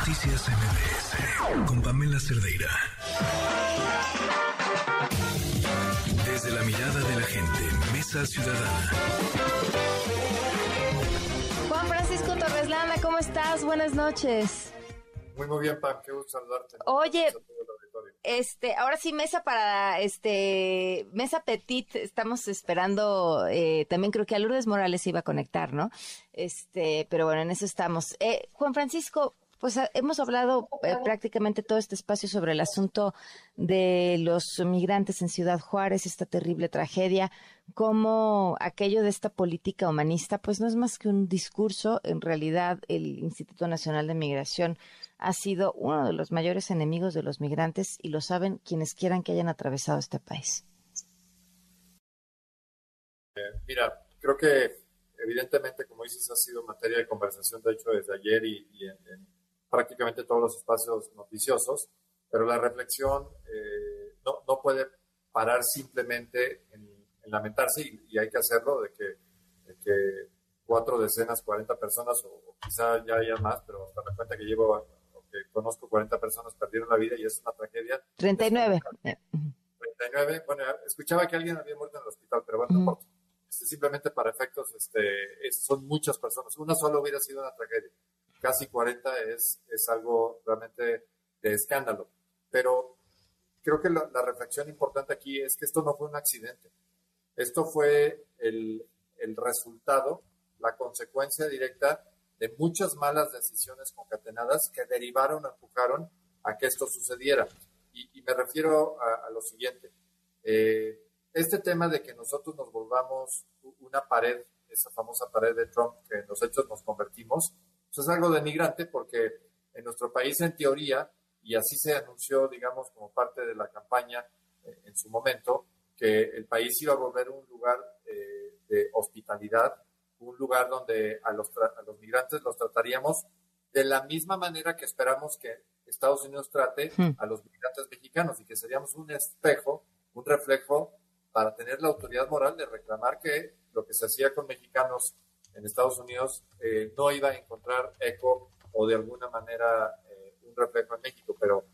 Noticias MBS con Pamela Cerdeira. Desde la mirada de la gente, Mesa Ciudadana. Juan Francisco Torres Landa, ¿cómo estás? Buenas noches. Muy, muy bien, Pam, qué gusto saludarte. Oye, este, ahora sí, mesa para, este, mesa petit, estamos esperando, eh, también creo que a Lourdes Morales se iba a conectar, ¿no? Este, pero bueno, en eso estamos. Eh, Juan Francisco, pues ah, hemos hablado eh, prácticamente todo este espacio sobre el asunto de los migrantes en Ciudad Juárez, esta terrible tragedia, como aquello de esta política humanista, pues no es más que un discurso. En realidad, el Instituto Nacional de Migración ha sido uno de los mayores enemigos de los migrantes y lo saben quienes quieran que hayan atravesado este país. Eh, mira, creo que evidentemente, como dices, ha sido materia de conversación, de hecho, desde ayer y, en prácticamente todos los espacios noticiosos, pero la reflexión eh, no, no, puede parar simplemente en, lamentarse, y, hay que hacerlo, de que, que, cuatro decenas, 40 personas, o, quizá ya haya más, pero hasta la cuenta que llevo, que conozco 40 personas perdieron la vida y es una tragedia. 39. 39, bueno, escuchaba que alguien había muerto en el hospital, pero bueno, no importa. Este, simplemente para efectos, este, son muchas personas. Una sola hubiera sido una tragedia casi 40 es, es algo realmente de escándalo. Pero creo que la, reflexión importante aquí es que esto no fue un accidente. Esto fue el, el resultado, la consecuencia directa de muchas malas decisiones concatenadas que derivaron, empujaron a que esto sucediera. Y, me refiero a, lo siguiente. Eh, este tema de que nosotros nos volvamos una pared, esa famosa pared de Trump que hechos nos convertimos, pues es algo denigrante porque en nuestro país, en teoría, y así se anunció, digamos, como parte de la campaña eh, en su momento, que el país iba a volver un lugar eh, de hospitalidad, un lugar donde a los, a los migrantes los trataríamos de la misma manera que esperamos que Estados Unidos trate hmm. a los migrantes mexicanos y que seríamos un espejo, un reflejo para tener la autoridad moral de reclamar que lo que se hacía con mexicanos en Estados Unidos eh, no iba a encontrar eco o de alguna manera eh, un reflejo en México, pero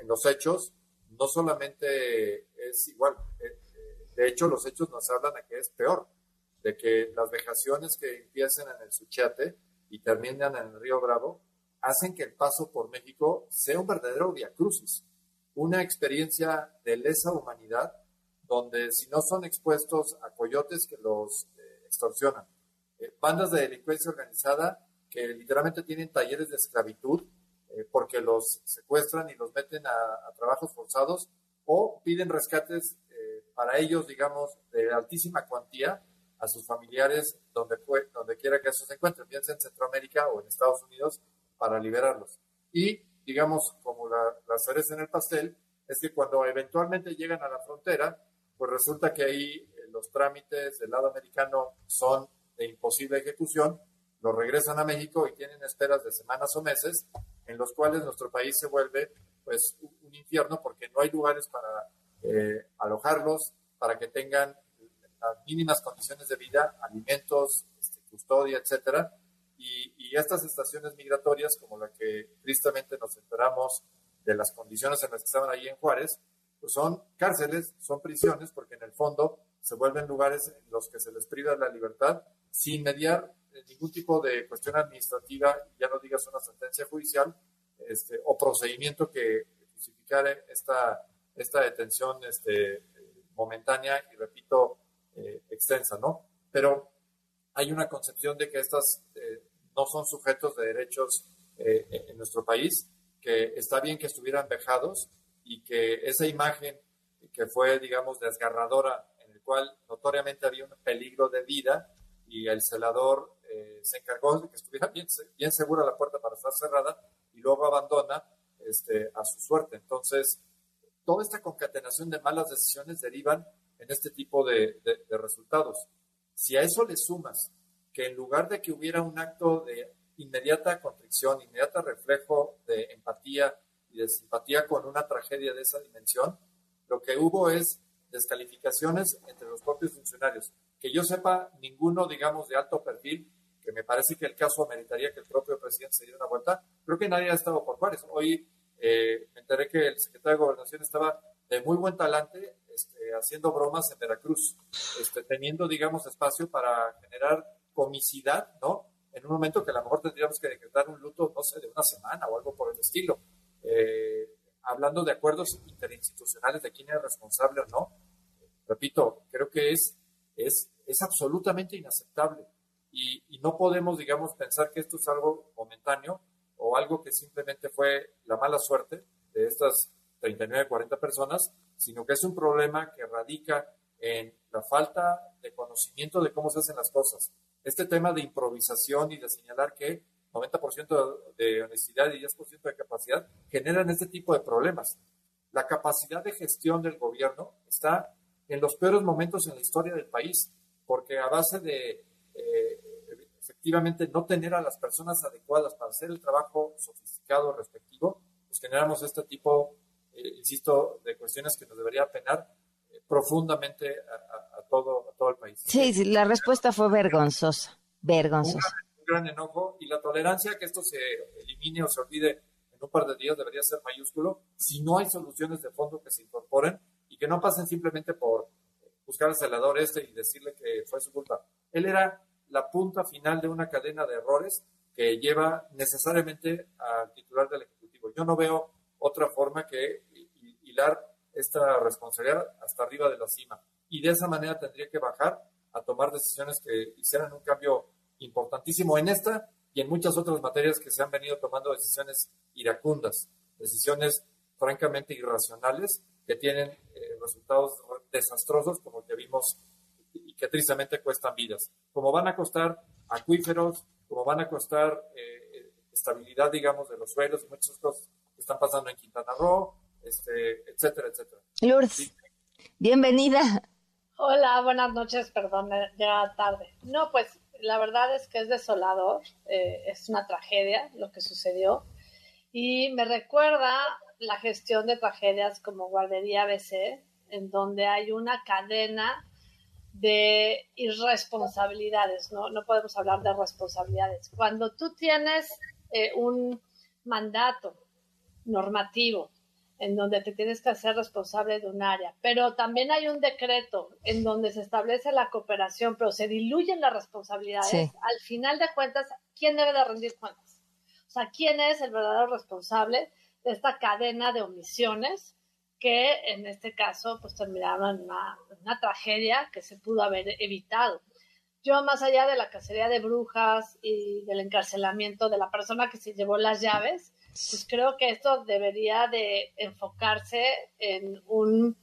en los hechos no solamente es igual, eh, de hecho los hechos nos hablan de que es peor, de que las vejaciones que empiecen en el Suchiate y terminan en el Río Bravo hacen que el paso por México sea un verdadero crucis, una experiencia de lesa humanidad donde si no son expuestos a coyotes que los extorsionan, eh, bandas de delincuencia organizada que literalmente tienen talleres de esclavitud eh, porque los secuestran y los meten a, trabajos forzados o piden rescates eh, para ellos, digamos, de altísima cuantía a sus familiares donde, donde quiera que eso se encuentren, bien sea en Centroamérica o en Estados Unidos, para liberarlos. Y, digamos, como la, la cereza en el pastel, es que cuando eventualmente llegan a la frontera, pues resulta que ahí los trámites del lado americano son de imposible ejecución, lo regresan a México y tienen esperas de semanas o meses, en los cuales nuestro país se vuelve pues un infierno porque no hay lugares para eh, alojarlos, para que tengan las mínimas condiciones de vida, alimentos, este, custodia, etcétera. Y, y, estas estaciones migratorias, como la que tristemente nos enteramos de las condiciones en las que estaban ahí en Juárez, pues son cárceles, son prisiones, porque en el fondo se vuelven lugares en los que se les priva la libertad sin mediar ningún tipo de cuestión administrativa, ya no digas una sentencia judicial este, o procedimiento que justificara esta, esta detención este, momentánea y, repito, eh, extensa, ¿no? Pero hay una concepción de que estas eh, no son sujetos de derechos eh, en nuestro país, que está bien que estuvieran vejados y que esa imagen que fue, digamos, desgarradora, en el cual notoriamente había un peligro de vida, y el celador eh, se encargó de que estuviera bien, segura la puerta para estar cerrada y luego abandona este, a su suerte. Entonces, toda esta concatenación de malas decisiones derivan en este tipo de, de, resultados. Si a eso le sumas que en lugar de que hubiera un acto de inmediata contrición, inmediata reflejo de empatía y de simpatía con una tragedia de esa dimensión, lo que hubo es descalificaciones entre los propios funcionarios que yo sepa, ninguno, digamos, de alto perfil que me parece que el caso ameritaría que el propio presidente se diera una vuelta, creo que nadie ha estado por Juárez. Hoy eh, me enteré que el secretario de Gobernación estaba de muy buen talante este, haciendo bromas en Veracruz, este, teniendo, digamos, espacio para generar comicidad, ¿no? En un momento que a lo mejor tendríamos que decretar un luto, no sé, de una semana o algo por el estilo. Eh, hablando de acuerdos interinstitucionales de quién es responsable o no, repito, creo que es, es, es absolutamente inaceptable. Y, y, no podemos, digamos, pensar que esto es algo momentáneo o algo que simplemente fue la mala suerte de estas 39, 40 personas, sino que es un problema que radica en la falta de conocimiento de cómo se hacen las cosas. Este tema de improvisación y de señalar que 90% de honestidad y 10% de capacidad generan este tipo de problemas. La capacidad de gestión del gobierno está en los peores momentos en la historia del país, porque a base de eh, efectivamente no tener a las personas adecuadas para hacer el trabajo sofisticado respectivo, pues generamos este tipo, eh, insisto, de cuestiones que nos debería penar eh, profundamente a, todo, a todo el país. Sí, sí, la respuesta fue vergonzosa, vergonzosa. Un gran, enojo y la tolerancia que esto se elimine o se olvide en un par de días debería ser mayúsculo si no hay soluciones de fondo que se incorporen y que no pasen simplemente por buscar al celador este y decirle que fue su culpa. Él era la punta final de una cadena de errores que lleva necesariamente al titular del Ejecutivo. Yo no veo otra forma que hilar esta responsabilidad hasta arriba de la cima. Y de esa manera tendría que bajar a tomar decisiones que hicieran un cambio importantísimo en esta y en muchas otras materias que se han venido tomando decisiones iracundas, decisiones francamente irracionales que tienen resultados desastrosos como el que vimos que tristemente cuestan vidas, como van a costar acuíferos, como van a costar eh, estabilidad, digamos, de los suelos y muchas cosas que están pasando en Quintana Roo, este, etcétera, etcétera. Lourdes, bienvenida. Hola, buenas noches, perdón, ya tarde. No, pues la verdad es que es desolador, eh, es una tragedia lo que sucedió y me recuerda la gestión de tragedias como Guardería BC, en donde hay una cadena de irresponsabilidades, ¿no? No podemos hablar de responsabilidades. Cuando tú tienes eh, un mandato normativo en donde te tienes que hacer responsable de un área, pero también hay un decreto en donde se establece la cooperación, pero se diluyen las responsabilidades, al final de cuentas, ¿quién debe de rendir cuentas? O sea, ¿quién es el verdadero responsable de esta cadena de omisiones que en este caso pues terminaron en una, tragedia que se pudo haber evitado. Yo más allá de la cacería de brujas y del encarcelamiento de la persona que se llevó las llaves, pues creo que esto debería de enfocarse en un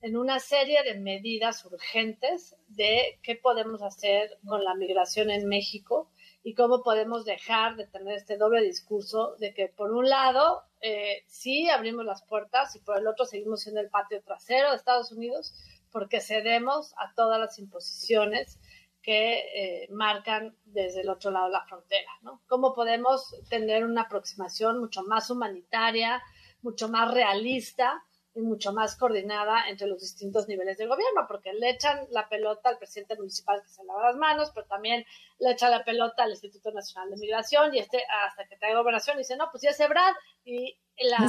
en una serie de medidas urgentes de qué podemos hacer con la migración en México y cómo podemos dejar de tener este doble discurso de que por un lado eh, sí abrimos las puertas y por el otro seguimos siendo el patio trasero de Estados Unidos porque cedemos a todas las imposiciones que eh, marcan desde el otro lado la frontera, ¿no? ¿Cómo podemos tener una aproximación mucho más humanitaria, mucho más realista y mucho más coordinada entre los distintos niveles de gobierno, porque le echan la pelota al presidente municipal que se lava las manos, pero también le echan la pelota al Instituto Nacional de Migración y este hasta que trae gobernación dice, no, pues ya es Brad y la, El,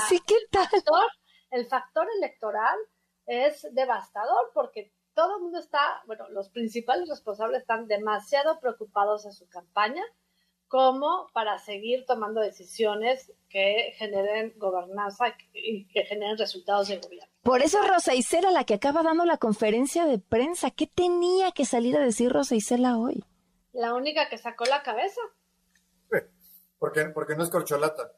factor, el factor electoral es devastador porque todo el mundo está, bueno, los principales responsables están demasiado preocupados en su campaña como para seguir tomando decisiones que generen gobernanza y que generen resultados de gobierno. Por eso Rosa Isela, la que acaba dando la conferencia de prensa, ¿qué tenía que salir a decir Rosa Isela hoy? La única que sacó la cabeza. Porque, porque no es corcholata.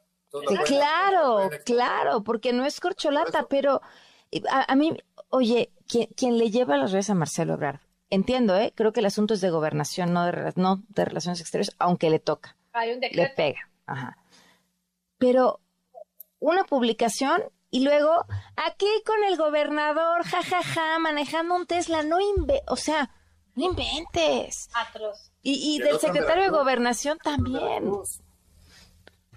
claro, claro, porque no es corcholata, pero a, mí, oye, quien, le lleva las redes a Marcelo Ebrard, entiendo, ¿eh? Creo que el asunto es de gobernación, no de, no de relaciones exteriores, aunque le toca. Hay un Le pega. Ajá. Pero una publicación y luego aquí con el gobernador, jajaja, manejando un Tesla, no inve o sea, no inventes. Atroz. Y, y del secretario de gobernación también.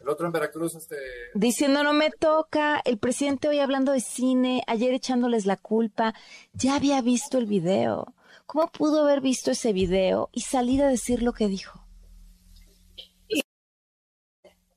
El otro en Veracruz, este... Diciendo no me toca, el presidente hoy hablando de cine, ayer echándoles la culpa, ya había visto el video. ¿Cómo pudo haber visto ese video y salir a decir lo que dijo?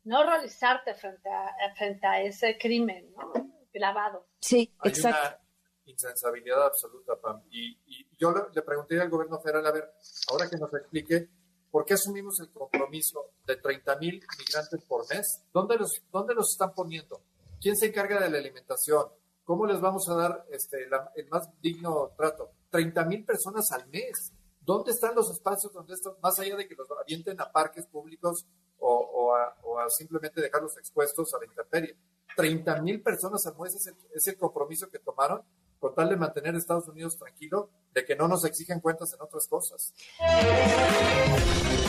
no realizarte frente a, frente a ese crimen, ¿no? Grabado. Sí, Hay exacto. una insensibilidad absoluta, Pam. Y, yo le, pregunté al gobierno federal, a ver, ahora que nos explique, ¿por qué asumimos el compromiso de 30 mil migrantes por mes? ¿Dónde los, ¿Dónde los están poniendo? ¿Quién se encarga de la alimentación? ¿Cómo les vamos a dar este, el más digno trato? 30 mil personas al mes. ¿Dónde están los espacios donde esto, más allá de que los avienten a parques públicos o, a, simplemente dejarlos expuestos a la intemperie? 30 mil personas al mes es el, compromiso que tomaron con tal de mantener a Estados Unidos tranquilo, de que no nos exigen cuentas en otras cosas.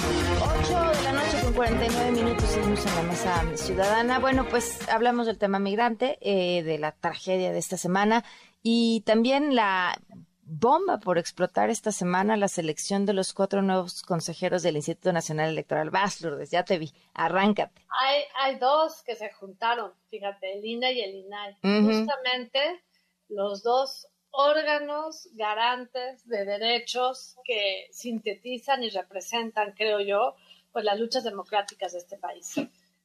8 de la noche con 49 minutos seguimos en la mesa ciudadana. Bueno, pues hablamos del tema migrante, eh, de la tragedia de esta semana y también la bomba por explotar esta semana la selección de los cuatro nuevos consejeros del Instituto Nacional Electoral. Vas, Lourdes, ya te vi, arráncate. Hay, hay dos que se juntaron, fíjate, el INE y el INAI. Justamente los dos órganos garantes de derechos que sintetizan y representan, creo yo, pues las luchas democráticas de este país.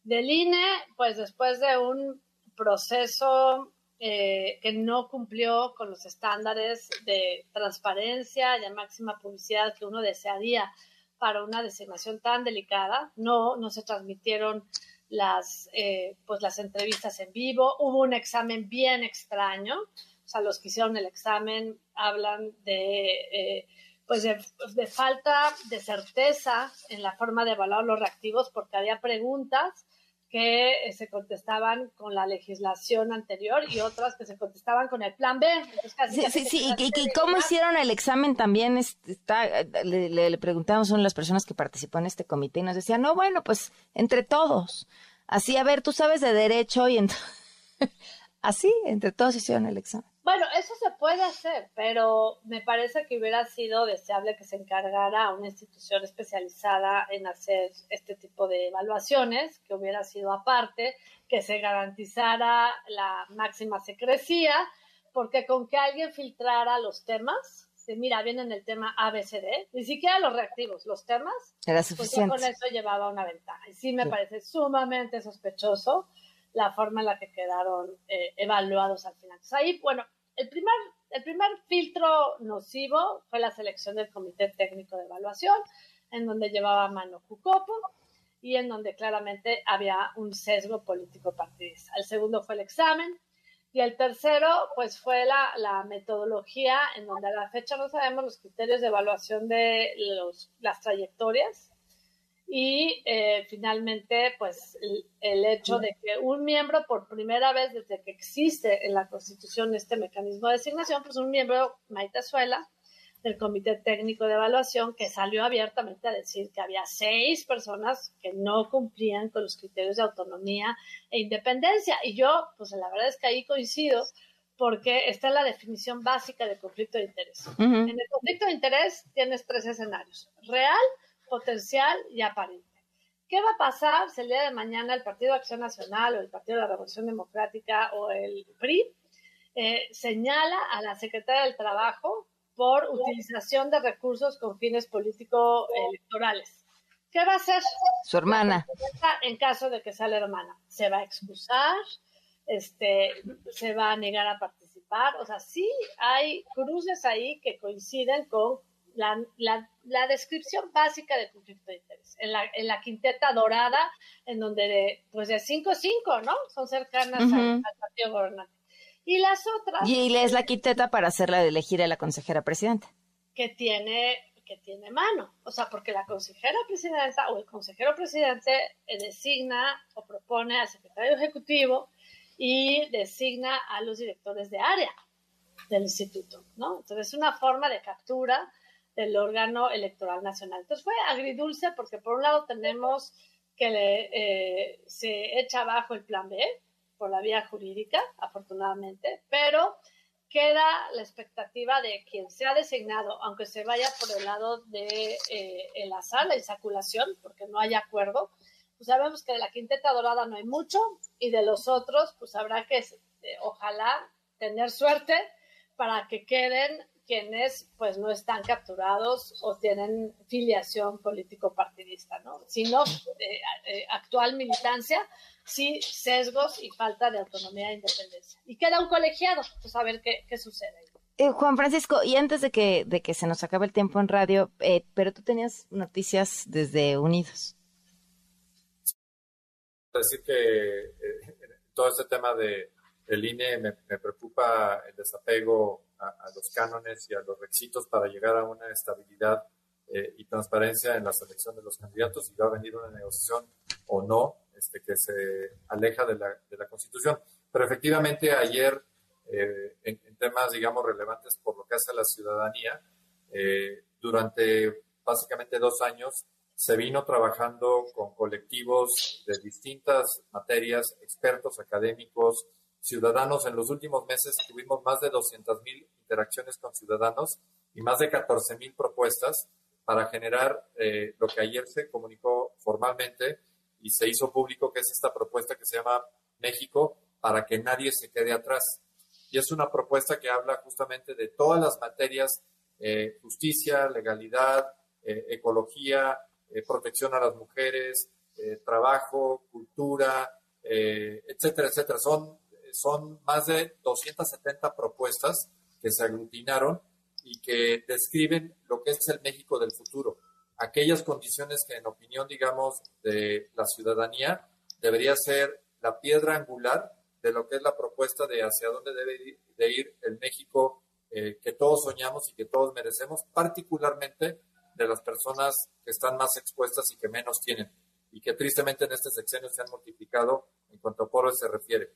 Del INE, pues después de un proceso eh, que no cumplió con los estándares de transparencia y de máxima publicidad que uno desearía para una designación tan delicada. No, no se transmitieron las, eh, pues las entrevistas en vivo. Hubo un examen bien extraño. O sea, los que hicieron el examen hablan de, eh, pues de, de, falta de certeza en la forma de evaluar los reactivos porque había preguntas que eh, se contestaban con la legislación anterior y otras que se contestaban con el plan B. sí, sí, sí. ¿Y, cómo hicieron el examen también? Está, le, le, preguntamos a una de las personas que participó en este comité y nos decía, no, bueno, pues entre todos. Así, a ver, tú sabes de derecho y entonces... así, entre todos hicieron el examen. Bueno, eso se puede hacer, pero me parece que hubiera sido deseable que se encargara una institución especializada en hacer este tipo de evaluaciones, que hubiera sido aparte, que se garantizara la máxima secrecía, porque con que alguien filtrara los temas, de mira, viene el tema ABCD, ni siquiera los reactivos, los temas, era suficiente. Pues con eso llevaba una ventaja. Y sí me parece sumamente sospechoso la forma en la que quedaron eh, evaluados al final. Entonces ahí, bueno, el primer, el primer filtro nocivo fue la selección del Comité Técnico de Evaluación, en donde llevaba mano Jucopo y en donde claramente había un sesgo político partidista. El segundo fue el examen y el tercero, pues fue la, la metodología en donde a la fecha no sabemos los criterios de evaluación de los, las trayectorias y eh, finalmente, pues el, hecho de que un miembro, por primera vez desde que existe en la Constitución este mecanismo de designación, pues un miembro, Maite Suela, del Comité Técnico de Evaluación, que salió abiertamente a decir que había seis personas que no cumplían con los criterios de autonomía e independencia. Y yo, pues la verdad es que ahí coincido, porque está en la definición básica de conflicto de interés. En el conflicto de interés tienes tres escenarios. Real, potencial y aparente. ¿Qué va a pasar si el día de mañana el Partido de Acción Nacional o el Partido de la Revolución Democrática o el PRI eh, señala a la Secretaria del Trabajo por utilización de recursos con fines político-electorales? ¿Qué va a hacer? Su hermana. En caso de que sea la hermana. ¿Se va a excusar? Este, ¿Se va a negar a participar? O sea, sí hay cruces ahí que coinciden con la, descripción básica de conflicto de interés. En la, en la quinteta dorada, en donde pues de 5 5, ¿no? Son cercanas al, partido gobernante. Y las otras... Y es la quinteta para hacerla de elegir a la consejera presidenta. Que tiene, que tiene mano. O sea, porque la consejera presidenta o el consejero presidente eh, designa o propone al secretario ejecutivo y designa a los directores de área del instituto, ¿no? Entonces es una forma de captura del órgano electoral nacional. Entonces fue agridulce porque por un lado tenemos que le, eh, se echa abajo el plan B por la vía jurídica, afortunadamente, pero queda la expectativa de quien sea designado, aunque se vaya por el lado de eh, el azar, la insaculación, porque no hay acuerdo, pues sabemos que de la quinteta dorada no hay mucho y de los otros, pues habrá que, eh, ojalá, tener suerte para que queden quienes pues no están capturados o tienen filiación político-partidista, ¿no? Sino eh, eh, actual militancia, sí sesgos y falta de autonomía e independencia. Y queda un colegiado, pues a ver qué, qué sucede. Eh, Juan Francisco, y antes de que, de que se nos acabe el tiempo en radio, pero tú tenías noticias desde Unidos. Decir que todo este tema de el INE me, preocupa el desapego a, los cánones y a los requisitos para llegar a una estabilidad eh, y transparencia en la selección de los candidatos y va a venir una negociación o no este, que se aleja de la, de la Constitución. Pero efectivamente ayer, eh, en, temas, digamos, relevantes por lo que hace a la ciudadanía, eh, durante básicamente dos años se vino trabajando con colectivos de distintas materias, expertos académicos, ciudadanos. En los últimos meses tuvimos más de 200 mil interacciones con ciudadanos y más de 14 mil propuestas para generar eh, lo que ayer se comunicó formalmente y se hizo público, que es esta propuesta que se llama México para que nadie se quede atrás. Y es una propuesta que habla justamente de todas las materias, eh, justicia, legalidad, eh, ecología, protección a las mujeres, trabajo, cultura, etcétera, etcétera. Son son más de 270 propuestas que se aglutinaron y que describen lo que es el México del futuro. Aquellas condiciones que en opinión, digamos, de la ciudadanía debería ser la piedra angular de lo que es la propuesta de hacia dónde debe de ir el México eh, que todos soñamos y que todos merecemos, particularmente de las personas que están más expuestas y que menos tienen, y que tristemente en este sexenio se han multiplicado en cuanto a pobres se refiere.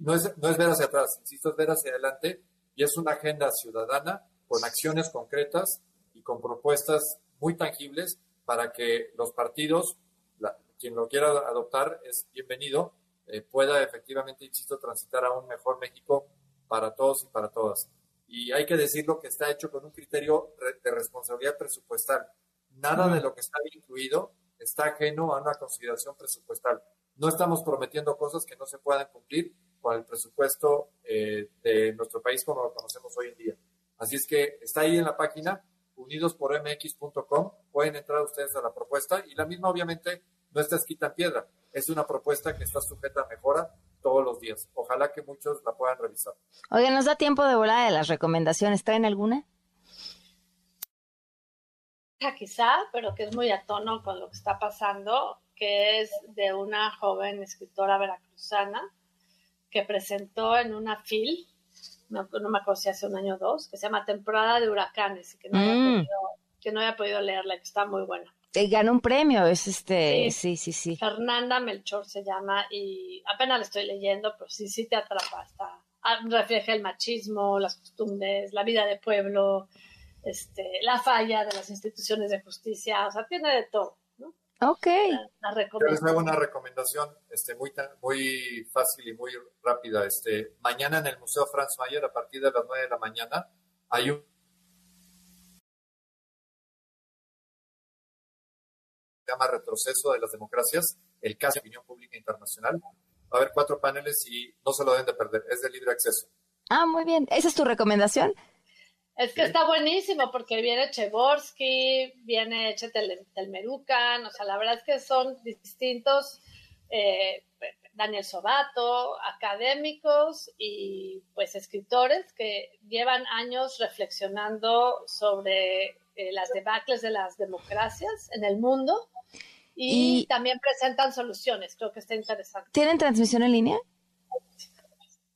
No es, no es ver hacia atrás, insisto, es ver hacia adelante y es una agenda ciudadana con acciones concretas y con propuestas muy tangibles para que los partidos, quien lo quiera adoptar es bienvenido, eh, pueda efectivamente, insisto, transitar a un mejor México para todos y para todas. Y hay que decirlo que está hecho con un criterio de responsabilidad presupuestal. Nada de lo que está incluido está ajeno a una consideración presupuestal. No estamos prometiendo cosas que no se puedan cumplir con el presupuesto eh, de nuestro país como lo conocemos hoy en día. Así es que está ahí en la página unidospormx.com, pueden entrar ustedes a la propuesta y la misma obviamente no está escrita en piedra, es una propuesta que está sujeta a mejora todos los días. Ojalá que muchos la puedan revisar. Oigan, ¿nos da tiempo de volar de las recomendaciones? ¿Traen alguna? Quizá, pero que es muy a tono con lo que está pasando, que es de una joven escritora veracruzana que presentó en una FIL, no, me acuerdo si hace un año o dos, que se llama Temporada de Huracanes y que no, había, mm. podido, que no había podido leerla, que está muy buena. ganó un premio, es este, sí. sí, sí, Fernanda Melchor se llama y apenas la estoy leyendo, pero sí, sí te atrapa, está, ah, refleja el machismo, las costumbres, la vida de pueblo, este, la falla de las instituciones de justicia, o sea, tiene de todo. Ok. La, les hago una recomendación este, muy, muy fácil y muy rápida. Este, mañana en el Museo Franz Mayer, a partir de las 9 de la mañana, hay un se llama Retroceso de las Democracias, el caso de opinión pública internacional. Va a haber cuatro paneles y no se lo deben de perder, es de libre acceso. Ah, muy bien. ¿Esa es tu recomendación? Es que está buenísimo porque viene Cheborsky, viene Telmerucan, o sea, la verdad es que son distintos, eh, Daniel Sobato, académicos y pues escritores que llevan años reflexionando sobre eh, las debacles de las democracias en el mundo y, también presentan soluciones, creo que está interesante. ¿Tienen transmisión en línea?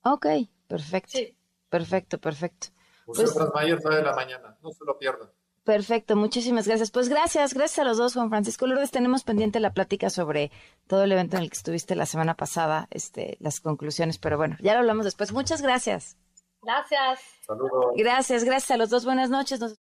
Ok, perfecto. Sí. Perfecto, perfecto. Museo pues, 9 de la mañana, no se lo pierdan. Perfecto, muchísimas gracias. Pues gracias, gracias a los dos, Juan Francisco Lourdes. Tenemos pendiente la plática sobre todo el evento en el que estuviste la semana pasada, este, las conclusiones, pero bueno, ya lo hablamos después. Muchas gracias. Gracias. Saludos. Gracias, gracias a los dos. Buenas noches.